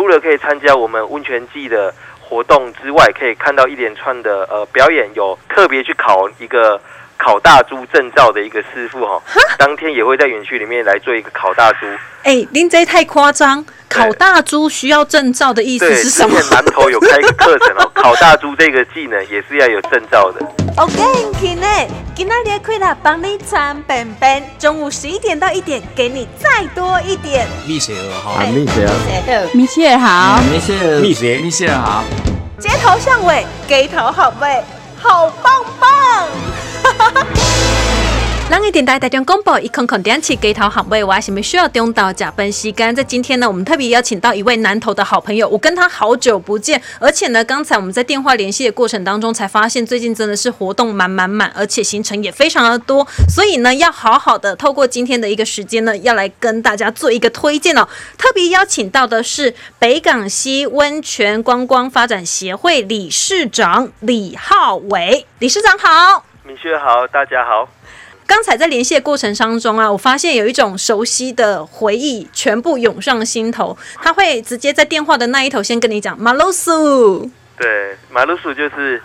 除了可以参加我们温泉季的活动之外，可以看到一连串的呃表演，有特别去考一个烤大猪证照的一个师傅哈，当天也会在园区里面来做一个烤大猪。哎，您这太夸张！烤大猪需要证照的意思是什么？之前南头有开一个课程哦，烤大猪这个技能也是要有证照的。OK，今天今天连亏了帮你穿本本，中午十一点到一点，给你再多一点。蜜雪儿哈，蜜雪儿，蜜雪好，蜜雪儿，蜜雪蜜雪儿好，街头巷尾，给头好味，好棒棒！人一电台台中广播一空空点起鸡头行位，我还是没需要中到假奔西干。在今天呢，我们特别邀请到一位南投的好朋友，我跟他好久不见，而且呢，刚才我们在电话联系的过程当中，才发现最近真的是活动满满满，而且行程也非常的多，所以呢，要好好的透过今天的一个时间呢，要来跟大家做一个推荐哦。特别邀请到的是北港溪温泉观光发展协会理事长李浩伟，理事长好，明轩好，大家好。刚才在连线过程当中啊，我发现有一种熟悉的回忆全部涌上心头。他会直接在电话的那一头先跟你讲马鲁苏，对，马鲁苏就是。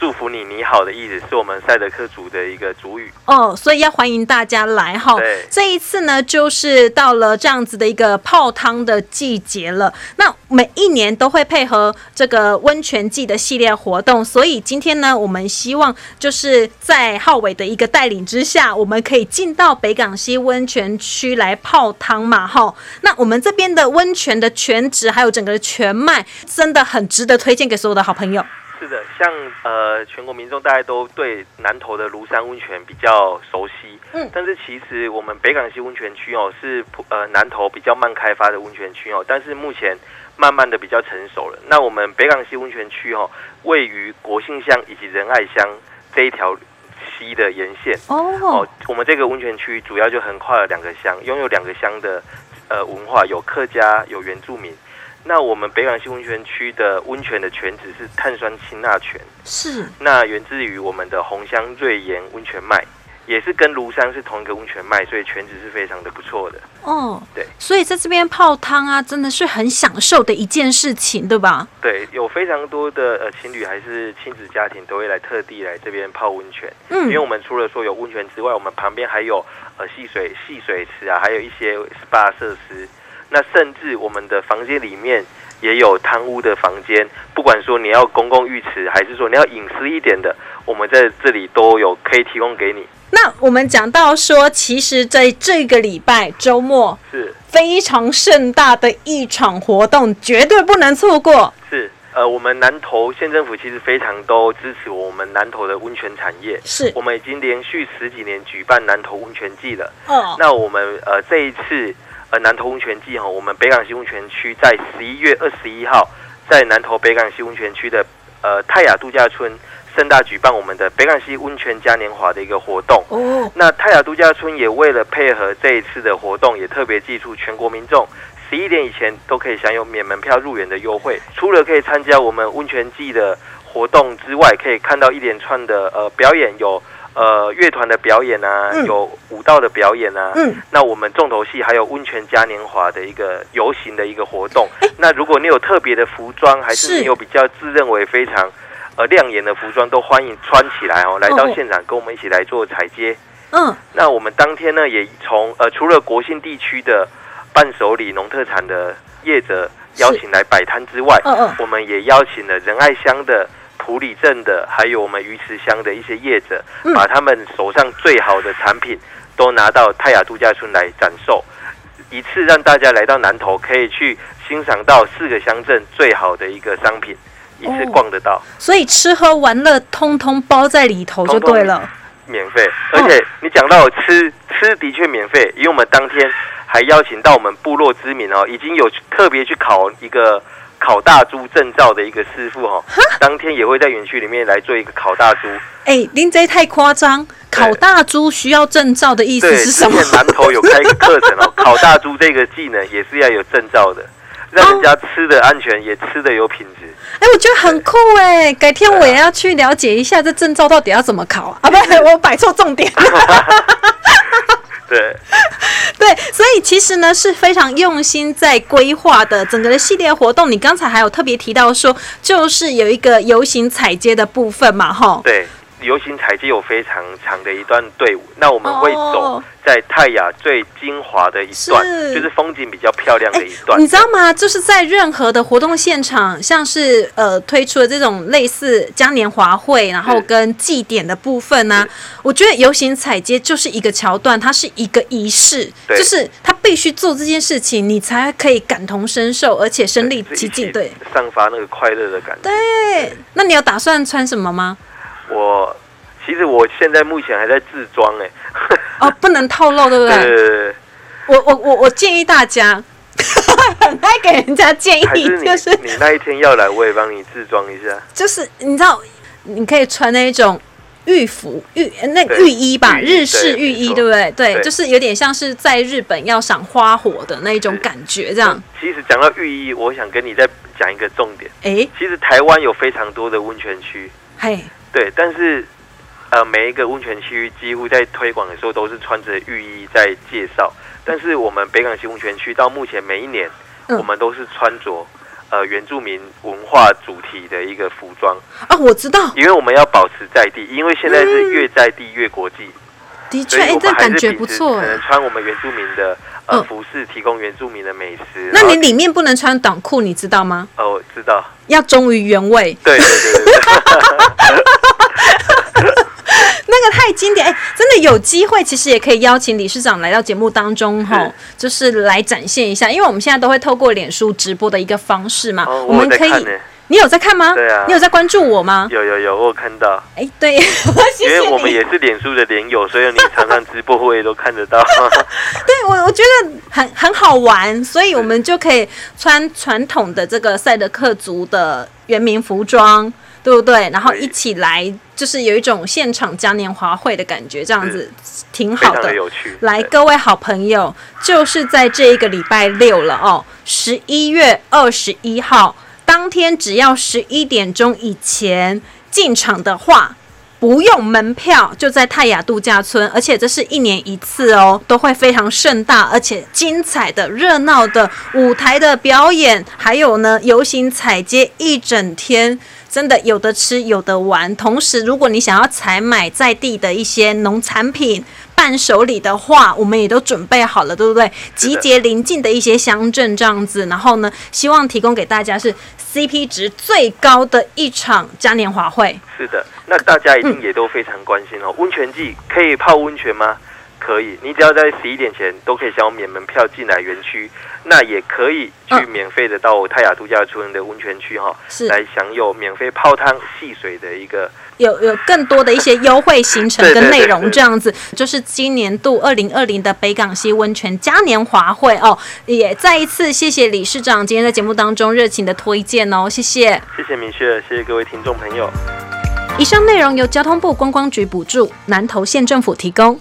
祝福你，你好的意思是我们赛德克族的一个主语哦，所以要欢迎大家来哈。对，这一次呢，就是到了这样子的一个泡汤的季节了。那每一年都会配合这个温泉季的系列活动，所以今天呢，我们希望就是在浩伟的一个带领之下，我们可以进到北港西温泉区来泡汤嘛哈。那我们这边的温泉的全职还有整个全麦，真的很值得推荐给所有的好朋友。是的，像呃，全国民众大家都对南投的庐山温泉比较熟悉，嗯，但是其实我们北港溪温泉区哦，是呃南投比较慢开发的温泉区哦，但是目前慢慢的比较成熟了。那我们北港溪温泉区哦，位于国姓乡以及仁爱乡这一条溪的沿线哦，我们这个温泉区主要就横跨了两个乡，拥有两个乡的呃文化，有客家，有原住民。那我们北港溪温泉区的温泉的泉质是碳酸氢钠泉，是那源自于我们的红香瑞岩温泉脉，也是跟庐山是同一个温泉脉，所以泉质是非常的不错的。哦，对，所以在这边泡汤啊，真的是很享受的一件事情，对吧？对，有非常多的呃情侣还是亲子家庭都会来特地来这边泡温泉。嗯，因为我们除了说有温泉之外，我们旁边还有呃戏水戏水池啊，还有一些 SPA 设施。那甚至我们的房间里面也有贪污的房间，不管说你要公共浴池，还是说你要隐私一点的，我们在这里都有可以提供给你。那我们讲到说，其实在这个礼拜周末是非常盛大的一场活动，绝对不能错过。是，呃，我们南投县政府其实非常都支持我们南投的温泉产业。是，我们已经连续十几年举办南投温泉季了。哦，那我们呃这一次。呃，南投温泉季哈，我们北港溪温泉区在十一月二十一号，在南投北港溪温泉区的呃泰雅度假村盛大举办我们的北港溪温泉嘉年华的一个活动。哦，那泰雅度假村也为了配合这一次的活动，也特别寄出全国民众十一点以前都可以享有免门票入园的优惠。除了可以参加我们温泉季的活动之外，可以看到一连串的呃表演有。呃，乐团的表演啊，有舞蹈的表演啊，嗯，那我们重头戏还有温泉嘉年华的一个游行的一个活动。那如果你有特别的服装，还是你有比较自认为非常呃亮眼的服装，都欢迎穿起来哦，来到现场跟我们一起来做彩接。嗯，那我们当天呢，也从呃除了国信地区的伴手礼、农特产的业者邀请来摆摊之外，嗯嗯，我们也邀请了仁爱乡的。普里镇的，还有我们鱼池乡的一些业者，把他们手上最好的产品都拿到泰雅度假村来展售，一次让大家来到南投，可以去欣赏到四个乡镇最好的一个商品，一次逛得到。所以吃喝玩乐通通包在里头就对了，免费。而且你讲到吃，吃的确免费，因为我们当天还邀请到我们部落知名哦，已经有特别去考一个。烤大猪证照的一个师傅哈，当天也会在园区里面来做一个烤大猪。哎，您这太夸张！烤大猪需要证照的意思是什么？之前南头有开一个课程哦，烤大猪这个技能也是要有证照的，让人家吃的安全，也吃的有品质。哎，我觉得很酷哎，改天我也要去了解一下这证照到底要怎么考啊！啊，不，我摆错重点。对，对，所以其实呢是非常用心在规划的整个的系列活动。你刚才还有特别提到说，就是有一个游行彩街的部分嘛，哈。对。游行采集有非常长的一段队伍，那我们会走在泰雅最精华的一段，就是风景比较漂亮的一段。你知道吗？就是在任何的活动现场，像是呃推出的这种类似嘉年华会，然后跟祭典的部分呢，我觉得游行采街就是一个桥段，它是一个仪式，就是他必须做这件事情，你才可以感同身受，而且身临其境，对，散发那个快乐的感觉。对，那你有打算穿什么吗？我其实我现在目前还在自装哎，哦，不能透露对不对？对我我我我建议大家，很爱给人家建议，就是你那一天要来，我也帮你自装一下。就是你知道，你可以穿那一种浴服浴那浴衣吧，日式浴衣对不对？对，就是有点像是在日本要赏花火的那一种感觉，这样。其实讲到浴衣，我想跟你再讲一个重点。哎，其实台湾有非常多的温泉区，嘿。对，但是，呃，每一个温泉区几乎在推广的时候都是穿着浴衣在介绍。但是我们北港西温泉区到目前每一年，我们都是穿着呃原住民文化主题的一个服装啊，我知道，因为我们要保持在地，因为现在是越在地越国际。的确，哎，这感觉不错。可能穿我们原住民的呃服饰，提供原住民的美食。那你里面不能穿短裤，你知道吗？哦，我知道。要忠于原味。对对对对。那个太经典哎，真的有机会，其实也可以邀请理事长来到节目当中哈，就是来展现一下，因为我们现在都会透过脸书直播的一个方式嘛，我们可以。你有在看吗？对啊。你有在关注我吗？有有有，我有看到。哎，对，因为我们也是脸书的连友，所以你常常直播会都看得到。对，我我觉得很很好玩，所以我们就可以穿传统的这个赛德克族的原民服装。对不对？然后一起来，就是有一种现场嘉年华会的感觉，这样子挺好的。有趣。来，各位好朋友，就是在这一个礼拜六了哦，十一月二十一号当天，只要十一点钟以前进场的话，不用门票，就在泰雅度假村，而且这是一年一次哦，都会非常盛大而且精彩的、热闹的舞台的表演，还有呢游行彩街一整天。真的有的吃有的玩，同时如果你想要采买在地的一些农产品、伴手礼的话，我们也都准备好了，对不对？集结邻近的一些乡镇这样子，然后呢，希望提供给大家是 CP 值最高的一场嘉年华会。是的，那大家一定也都非常关心哦。温泉季可以泡温泉吗？可以，你只要在十一点前都可以享有免门票进来园区，那也可以去免费的到泰雅度假村的温泉区哈，是。来享有免费泡汤戏水的一个，有有更多的一些优惠行程 跟内容，这样子。就是今年度二零二零的北港西温泉嘉年华会哦，也再一次谢谢理事长今天在节目当中热情的推荐哦，谢谢，谢谢明雪，谢谢各位听众朋友。以上内容由交通部观光局补助，南投县政府提供。